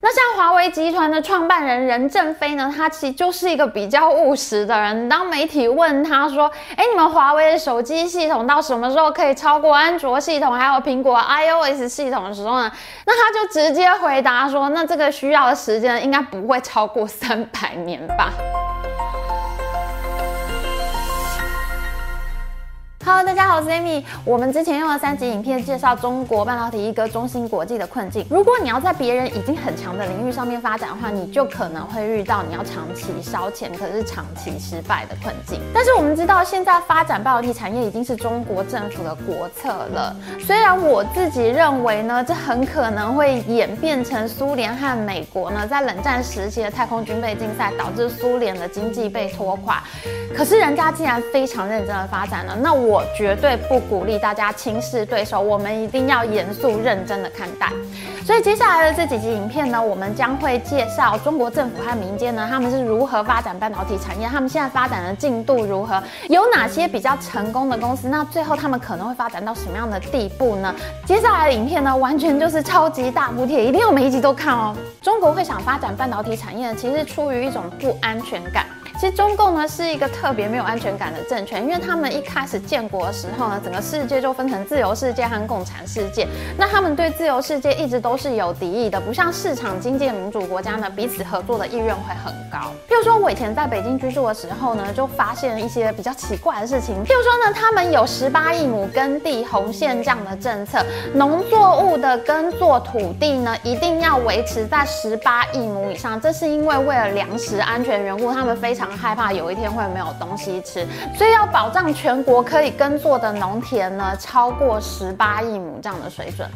那像华为集团的创办人任正非呢，他其实就是一个比较务实的人。当媒体问他说：“哎，你们华为的手机系统到什么时候可以超过安卓系统，还有苹果 iOS 系统的时候呢？”那他就直接回答说：“那这个需要的时间应该不会超过三百年吧。” Hello，大家好，我是 Amy。我们之前用了三集影片介绍中国半导体一哥中芯国际的困境。如果你要在别人已经很强的领域上面发展的话，你就可能会遇到你要长期烧钱，可是长期失败的困境。但是我们知道，现在发展半导体产业已经是中国政府的国策了。虽然我自己认为呢，这很可能会演变成苏联和美国呢在冷战时期的太空军备竞赛，导致苏联的经济被拖垮。可是人家既然非常认真的发展了，那我。绝对不鼓励大家轻视对手，我们一定要严肃认真的看待。所以接下来的这几集影片呢，我们将会介绍中国政府和民间呢，他们是如何发展半导体产业，他们现在发展的进度如何，有哪些比较成功的公司，那最后他们可能会发展到什么样的地步呢？接下来的影片呢，完全就是超级大补贴，一定要每一集都看哦。中国会想发展半导体产业，其实出于一种不安全感。其实中共呢是一个特别没有安全感的政权，因为他们一开始建国的时候呢，整个世界就分成自由世界和共产世界。那他们对自由世界一直都是有敌意的，不像市场经济民主国家呢，彼此合作的意愿会很高。譬如说，我以前在北京居住的时候呢，就发现一些比较奇怪的事情。譬如说呢，他们有十八亿亩耕地红线这样的政策，农作物的耕作土地呢，一定要维持在十八亿亩以上。这是因为为了粮食安全缘故，他们非常。害怕有一天会没有东西吃，所以要保障全国可以耕作的农田呢，超过十八亿亩这样的水准。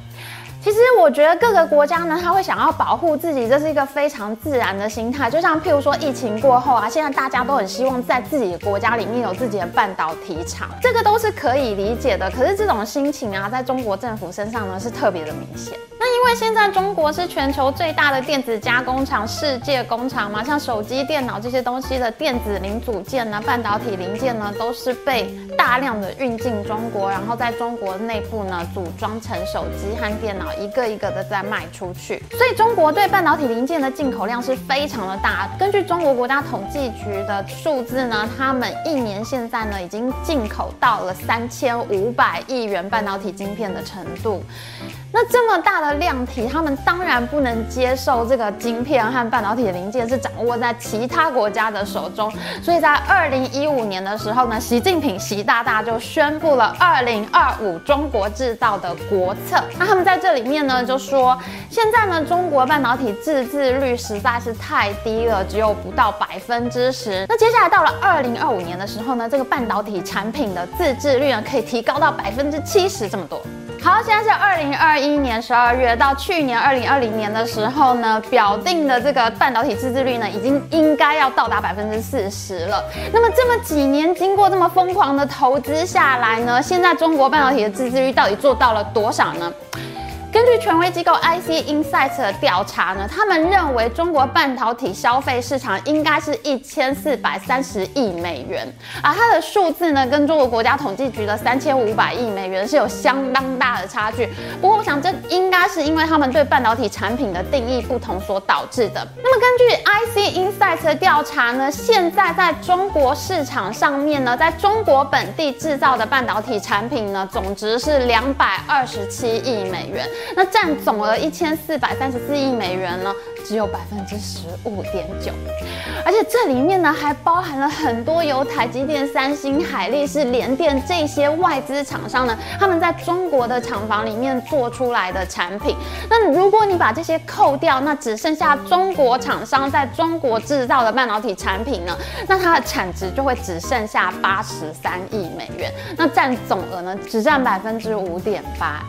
其实我觉得各个国家呢，他会想要保护自己，这是一个非常自然的心态。就像譬如说疫情过后啊，现在大家都很希望在自己的国家里面有自己的半导体厂，这个都是可以理解的。可是这种心情啊，在中国政府身上呢，是特别的明显。那因为现在中国是全球最大的电子加工厂、世界工厂嘛，像手机、电脑这些东西的电子零组件呢、半导体零件呢，都是被大量的运进中国，然后在中国内部呢组装成手机和电脑，一个一个的在卖出去。所以中国对半导体零件的进口量是非常的大。根据中国国家统计局的数字呢，他们一年现在呢已经进口到了三千五百亿元半导体晶片的程度。那这么大的量体，他们当然不能接受这个晶片和半导体的零件是掌握在其他国家的手中，所以在二零一五年的时候呢，习近平习大大就宣布了二零二五中国制造的国策。那他们在这里面呢就说，现在呢中国半导体自制率实在是太低了，只有不到百分之十。那接下来到了二零二五年的时候呢，这个半导体产品的自制率呢可以提高到百分之七十这么多。好，现在是二零二一年十二月到去年二零二零年的时候呢，表定的这个半导体自制率呢，已经应该要到达百分之四十了。那么这么几年经过这么疯狂的投资下来呢，现在中国半导体的自制率到底做到了多少呢？根据权威机构 IC Insights 的调查呢，他们认为中国半导体消费市场应该是一千四百三十亿美元，而它的数字呢，跟中国国家统计局的三千五百亿美元是有相当大的差距。不过，我想这应该是因为他们对半导体产品的定义不同所导致的。那么，根据 IC 调查呢，现在在中国市场上面呢，在中国本地制造的半导体产品呢，总值是两百二十七亿美元。那占总额一千四百三十四亿美元呢，只有百分之十五点九，而且这里面呢还包含了很多由台积电、三星、海力士、联电这些外资厂商呢，他们在中国的厂房里面做出来的产品。那如果你把这些扣掉，那只剩下中国厂商在中国制造的半导体产品呢，那它的产值就会只剩下八十三亿美元，那占总额呢只占百分之五点八。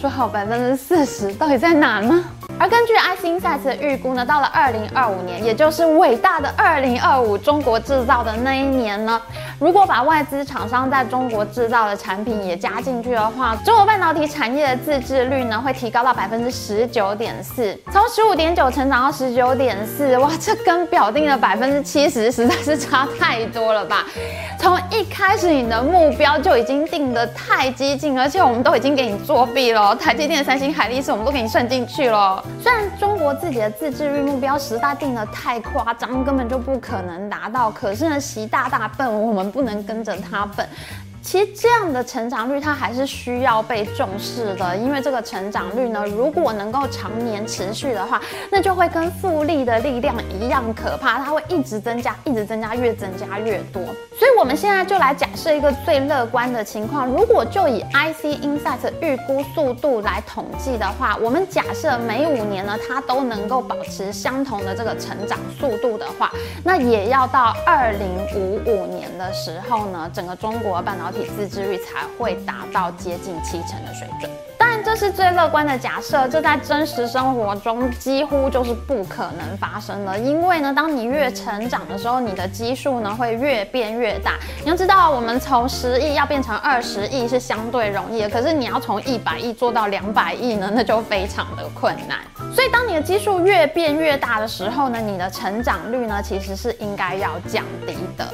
说好百分之四十，到底在哪呢？而根据 I C E S 的预估呢，到了二零二五年，也就是伟大的二零二五中国制造的那一年呢，如果把外资厂商在中国制造的产品也加进去的话，中国半导体产业的自制率呢会提高到百分之十九点四，从十五点九成长到十九点四，哇，这跟表定的百分之七十实在是差太多了吧？从一开始你的目标就已经定得太激进，而且我们都已经给你作弊了，台积电、三星、海力士我们都给你算进去了。虽然中我自己的自制率目标实在定得太夸张，根本就不可能达到。可是呢，习大大笨，我们不能跟着他笨。其实这样的成长率它还是需要被重视的，因为这个成长率呢，如果能够常年持续的话，那就会跟复利的力量一样可怕，它会一直增加，一直增加，越增加越多。所以我们现在就来假设一个最乐观的情况，如果就以 IC Insights 预估速度来统计的话，我们假设每五年呢，它都能够保持相同的这个成长速度的话，那也要到二零五五年的时候呢，整个中国半导体自制率才会达到接近七成的水准。当然，这是最乐观的假设，这在真实生活中几乎就是不可能发生的。因为呢，当你越成长的时候，你的基数呢会越变越大。你要知道，我们从十亿要变成二十亿是相对容易的，可是你要从一百亿做到两百亿呢，那就非常的困难。所以，当你的基数越变越大的时候呢，你的成长率呢其实是应该要降低的。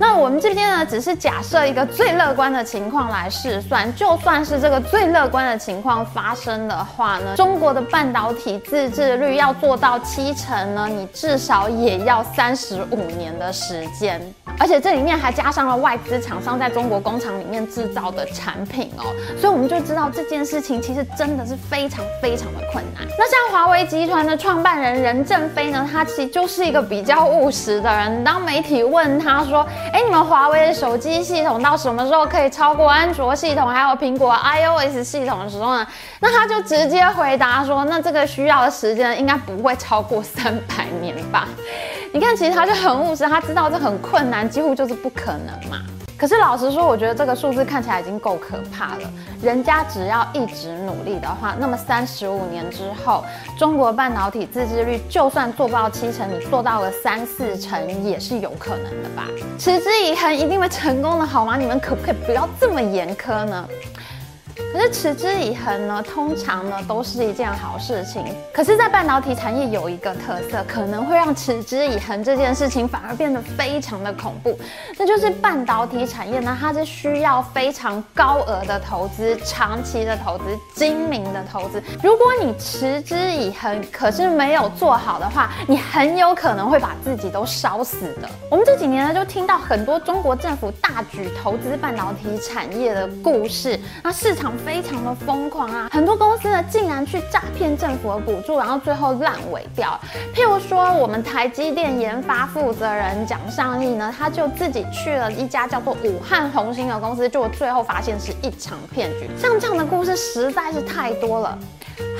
那我们这边呢，只是假设一个最乐观的情况来试算，就算是这个最乐观的情况发生的话呢，中国的半导体自制率要做到七成呢，你至少也要三十五年的时间。而且这里面还加上了外资厂商在中国工厂里面制造的产品哦，所以我们就知道这件事情其实真的是非常非常的困难。那像华为集团的创办人任正非呢，他其实就是一个比较务实的人。当媒体问他说：“哎，你们华为的手机系统到什么时候可以超过安卓系统，还有苹果 iOS 系统的时候呢？”那他就直接回答说：“那这个需要的时间应该不会超过三百年吧。”你看，其实他就很务实，他知道这很困难，几乎就是不可能嘛。可是老实说，我觉得这个数字看起来已经够可怕了。人家只要一直努力的话，那么三十五年之后，中国半导体自制率就算做不到七成，你做到了三四成也是有可能的吧？持之以恒一定会成功的，好吗？你们可不可以不要这么严苛呢？可是持之以恒呢，通常呢都是一件好事情。可是，在半导体产业有一个特色，可能会让持之以恒这件事情反而变得非常的恐怖。那就是半导体产业呢，它是需要非常高额的投资、长期的投资、精明的投资。如果你持之以恒，可是没有做好的话，你很有可能会把自己都烧死的。我们这几年呢，就听到很多中国政府大举投资半导体产业的故事，那市场。非常的疯狂啊！很多公司呢，竟然去诈骗政府的补助，然后最后烂尾掉。譬如说，我们台积电研发负责人蒋尚义呢，他就自己去了一家叫做武汉红星的公司，就最后发现是一场骗局。像这样的故事实在是太多了。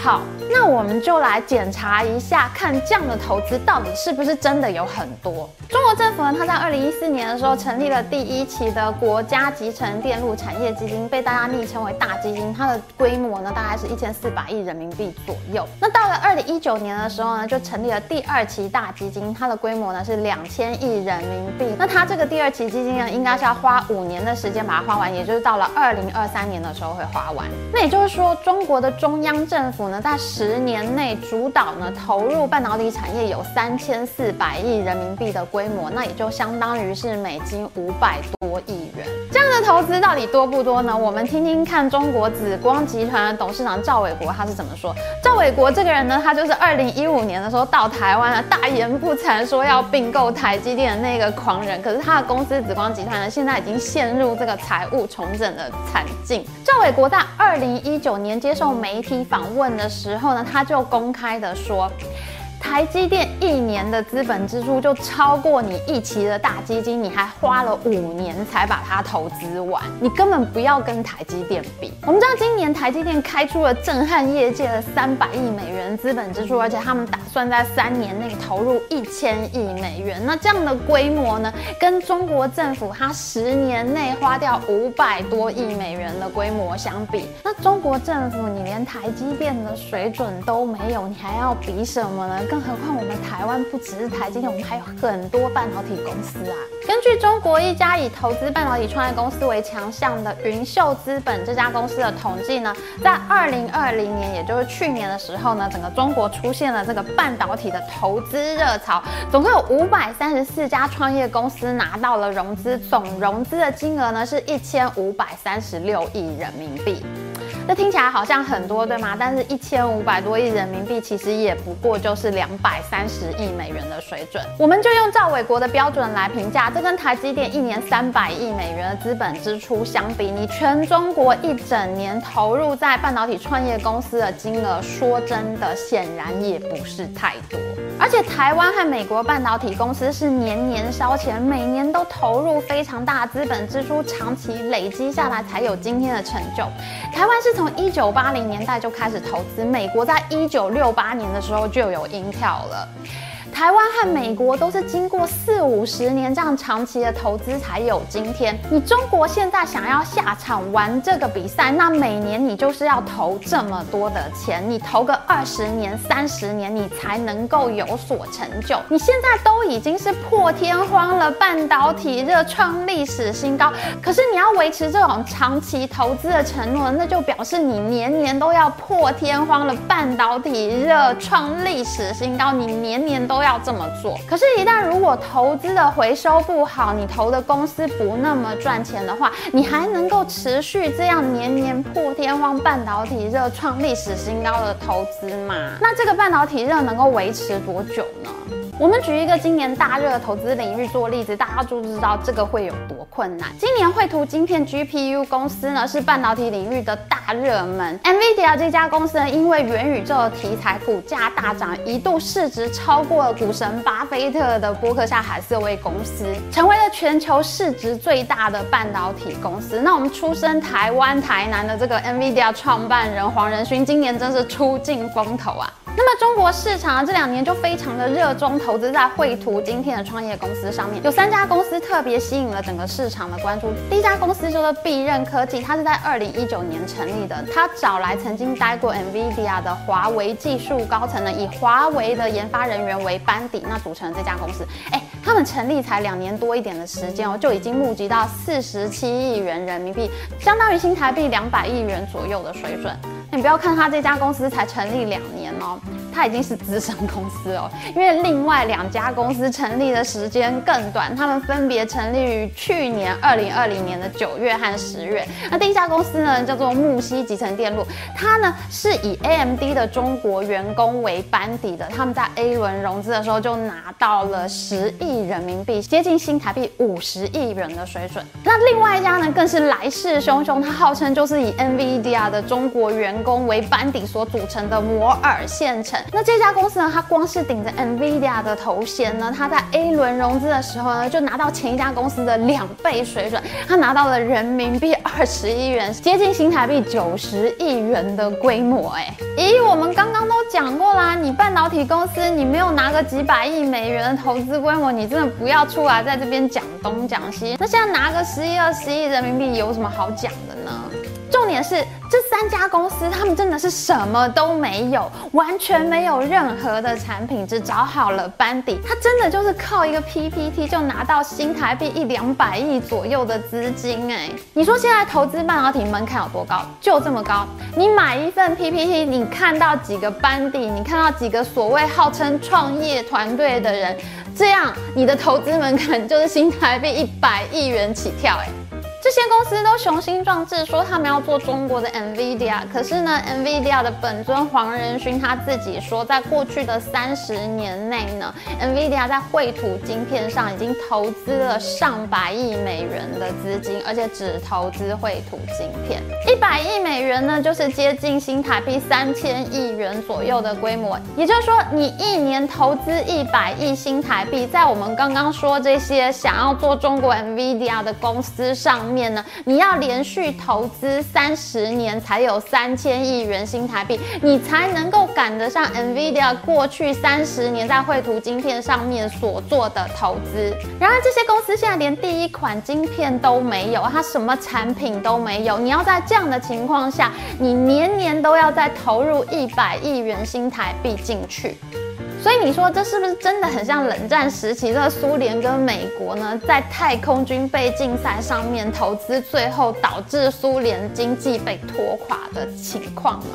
好，那我们就来检查一下，看这样的投资到底是不是真的有很多。中国政府呢，它在二零一四年的时候成立了第一期的国家集成电路产业基金，被大家昵称为大基金。它的规模呢，大概是一千四百亿人民币左右。那到了二零一九年的时候呢，就成立了第二期大基金，它的规模呢是两千亿人民币。那它这个第二期基金呢，应该是要花五年的时间把它花完，也就是到了二零二三年的时候会花完。那也就是说，中国的中央政府。在十年内主导呢，投入半导体产业有三千四百亿人民币的规模，那也就相当于是美金五百多亿元。这样的投资到底多不多呢？我们听听看中国紫光集团的董事长赵伟国他是怎么说。赵伟国这个人呢，他就是二零一五年的时候到台湾啊，大言不惭说要并购台积电的那个狂人。可是他的公司紫光集团呢，现在已经陷入这个财务重整的惨境。赵伟国在二零一九年接受媒体访问的时候呢，他就公开的说，台积电一年的资本支出就超过你一期的大基金，你还花了五年才把它投资完，你根本不要跟台积电比。我们知道今年台积电开出了震撼业界的三百亿美元资本支出，而且他们打算在三年内投入一千亿美元。那这样的规模呢，跟中国政府它十年内花掉五百多亿美元的规模相比，那中国政府你连台积电的水准都没有，你还要比什么呢？更何况我们台湾不只是台积电，我们还有很多半导体公司啊。根据中国一家以投资半导体创业公司为强项的云秀资本这家公司的统计呢，在二零二零年，也就是去年的时候呢，整个中国出现了这个半导体的投资热潮，总共有五百三十四家创业公司拿到了融资，总融资的金额呢是一千五百三十六亿人民币。这听起来好像很多，对吗？但是一千五百多亿人民币，其实也不过就是两百三十亿美元的水准。我们就用赵伟国的标准来评价，这跟台积电一年三百亿美元的资本支出相比，你全中国一整年投入在半导体创业公司的金额，说真的，显然也不是太多。而且台湾和美国半导体公司是年年烧钱，每年都投入非常大资本支出，长期累积下来才有今天的成就。台湾是从一九八零年代就开始投资，美国在一九六八年的时候就有音调了。台湾和美国都是经过四五十年这样长期的投资才有今天。你中国现在想要下场玩这个比赛，那每年你就是要投这么多的钱，你投个二十年、三十年，你才能够有所成就。你现在都已经是破天荒了，半导体热创历史新高，可是你要维持这种长期投资的承诺，那就表示你年年都要破天荒了，半导体热创历史新高，你年年都要。要这么做，可是，一旦如果投资的回收不好，你投的公司不那么赚钱的话，你还能够持续这样年年破天荒半导体热创历史新高的投资吗？那这个半导体热能够维持多久呢？我们举一个今年大热的投资领域做例子，大家就知道这个会有多困难。今年绘图晶片 GPU 公司呢，是半导体领域的大热门，NVIDIA 这家公司呢，因为元宇宙的题材，股价大涨，一度市值超过了股神巴菲特的波克夏海瑟威公司，成为了全球市值最大的半导体公司。那我们出生台湾台南的这个 NVIDIA 创办人黄仁勋，今年真是出尽风头啊！那么中国市场这两年就非常的热衷投资在绘图晶片的创业公司上面，有三家公司特别吸引了整个市场的关注。第一家公司叫做必任科技，它是在二零一九年成立的，它找来曾经待过 NVIDIA 的华为技术高层呢，以华为的研发人员为班底，那组成了这家公司。哎，他们成立才两年多一点的时间哦，就已经募集到四十七亿元人民币，相当于新台币两百亿元左右的水准。你不要看他这家公司才成立两年哦，它已经是资深公司哦。因为另外两家公司成立的时间更短，他们分别成立于去年二零二零年的九月和十月。那第一家公司呢，叫做木西集成电路，它呢是以 AMD 的中国员工为班底的。他们在 A 轮融资的时候就拿到了十亿人民币，接近新台币五十亿元的水准。那另外一家呢，更是来势汹汹，它号称就是以 NVIDIA 的中国员工为班底所组成的摩尔线程，那这家公司呢，它光是顶着 NVIDIA 的头衔呢，它在 A 轮融资的时候呢，就拿到前一家公司的两倍水准，它拿到了人民币二十亿元，接近新台币九十亿元的规模。哎，咦，我们刚刚都讲过啦，你半导体公司，你没有拿个几百亿美元的投资规模，你真的不要出来在这边讲东讲西。那现在拿个十亿、二十亿人民币有什么好讲的呢？重点是这三家公司，他们真的是什么都没有，完全没有任何的产品，只找好了班底。他真的就是靠一个 PPT 就拿到新台币一两百亿左右的资金哎！你说现在投资半导体门槛有多高？就这么高。你买一份 PPT，你看到几个班底，你看到几个所谓号称创业团队的人，这样你的投资门槛就是新台币一百亿元起跳哎！这些公司都雄心壮志说他们要做中国的 NVIDIA，可是呢，NVIDIA 的本尊黄仁勋他自己说，在过去的三十年内呢，NVIDIA 在绘图晶片上已经投资了上百亿美元的资金，而且只投资绘图晶片，一百亿美元呢，就是接近新台币三千亿元左右的规模。也就是说，你一年投资一百亿新台币，在我们刚刚说这些想要做中国 NVIDIA 的公司上。面呢，你要连续投资三十年才有三千亿元新台币，你才能够赶得上 NVIDIA 过去三十年在绘图晶片上面所做的投资。然而，这些公司现在连第一款晶片都没有，它什么产品都没有。你要在这样的情况下，你年年都要再投入一百亿元新台币进去。所以你说这是不是真的很像冷战时期这个苏联跟美国呢，在太空军备竞赛上面投资，最后导致苏联经济被拖垮的情况呢？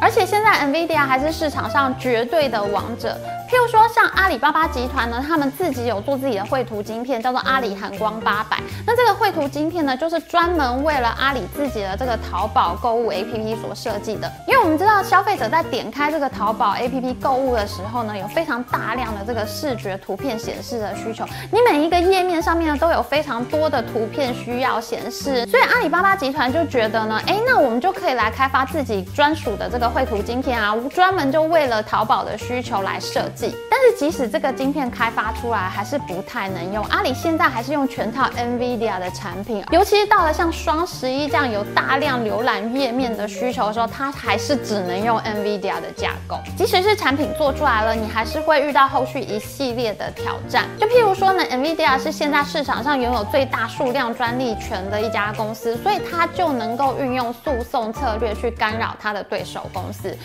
而且现在 NVIDIA 还是市场上绝对的王者。譬如说，像阿里巴巴集团呢，他们自己有做自己的绘图晶片，叫做阿里含光八百。那这个绘图晶片呢，就是专门为了阿里自己的这个淘宝购物 APP 所设计的。因为我们知道，消费者在点开这个淘宝 APP 购物的时候呢，有非常大量的这个视觉图片显示的需求。你每一个页面上面呢，都有非常多的图片需要显示，所以阿里巴巴集团就觉得呢，哎，那我们就可以来开发自己专属的这个绘图晶片啊，专门就为了淘宝的需求来设计。但是即使这个晶片开发出来，还是不太能用。阿里现在还是用全套 NVIDIA 的产品，尤其是到了像双十一这样有大量浏览页面的需求的时候，它还是只能用 NVIDIA 的架构。即使是产品做出来了，你还是会遇到后续一系列的挑战。就譬如说呢，NVIDIA 是现在市场上拥有最大数量专利权的一家公司，所以它就能够运用诉讼策略去干扰它的对手公司。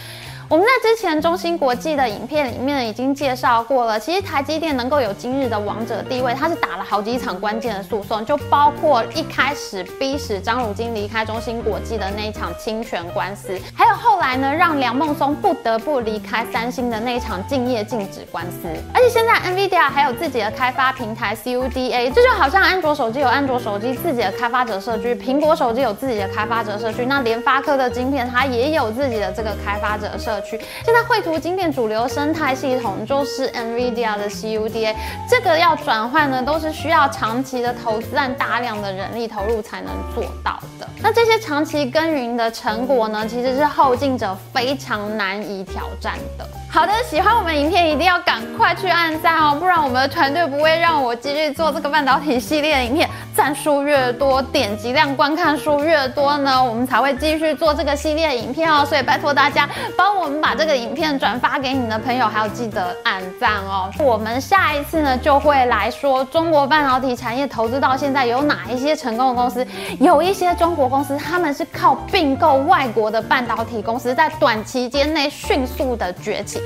我们在之前中芯国际的影片里面已经介绍过了，其实台积电能够有今日的王者地位，它是打了好几场关键的诉讼，就包括一开始逼使张汝京离开中芯国际的那一场侵权官司，还有后来呢让梁孟松不得不离开三星的那一场竞业禁止官司。而且现在 NVIDIA 还有自己的开发平台 CUDA，这就好像安卓手机有安卓手机自己的开发者社区，苹果手机有自己的开发者社区，那联发科的晶片它也有自己的这个开发者社区。现在绘图晶片主流生态系统就是 NVIDIA 的 CUDA，这个要转换呢，都是需要长期的投资和大量的人力投入才能做到的。那这些长期耕耘的成果呢，其实是后进者非常难以挑战的。好的，喜欢我们影片一定要赶快去按赞哦，不然我们的团队不会让我继续做这个半导体系列的影片。赞数越多，点击量、观看数越多呢，我们才会继续做这个系列影片哦。所以拜托大家帮我们把这个影片转发给你的朋友，还有记得按赞哦。我们下一次呢，就会来说中国半导体产业投资到现在有哪一些成功的公司，有一些中国公司他们是靠并购外国的半导体公司，在短期间内迅速的崛起。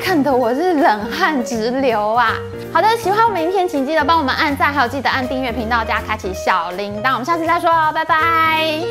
看得我是冷汗直流啊！好的，喜欢我们影片，请记得帮我们按赞，还有记得按订阅频道加开启小铃铛。我们下次再说哦，拜拜。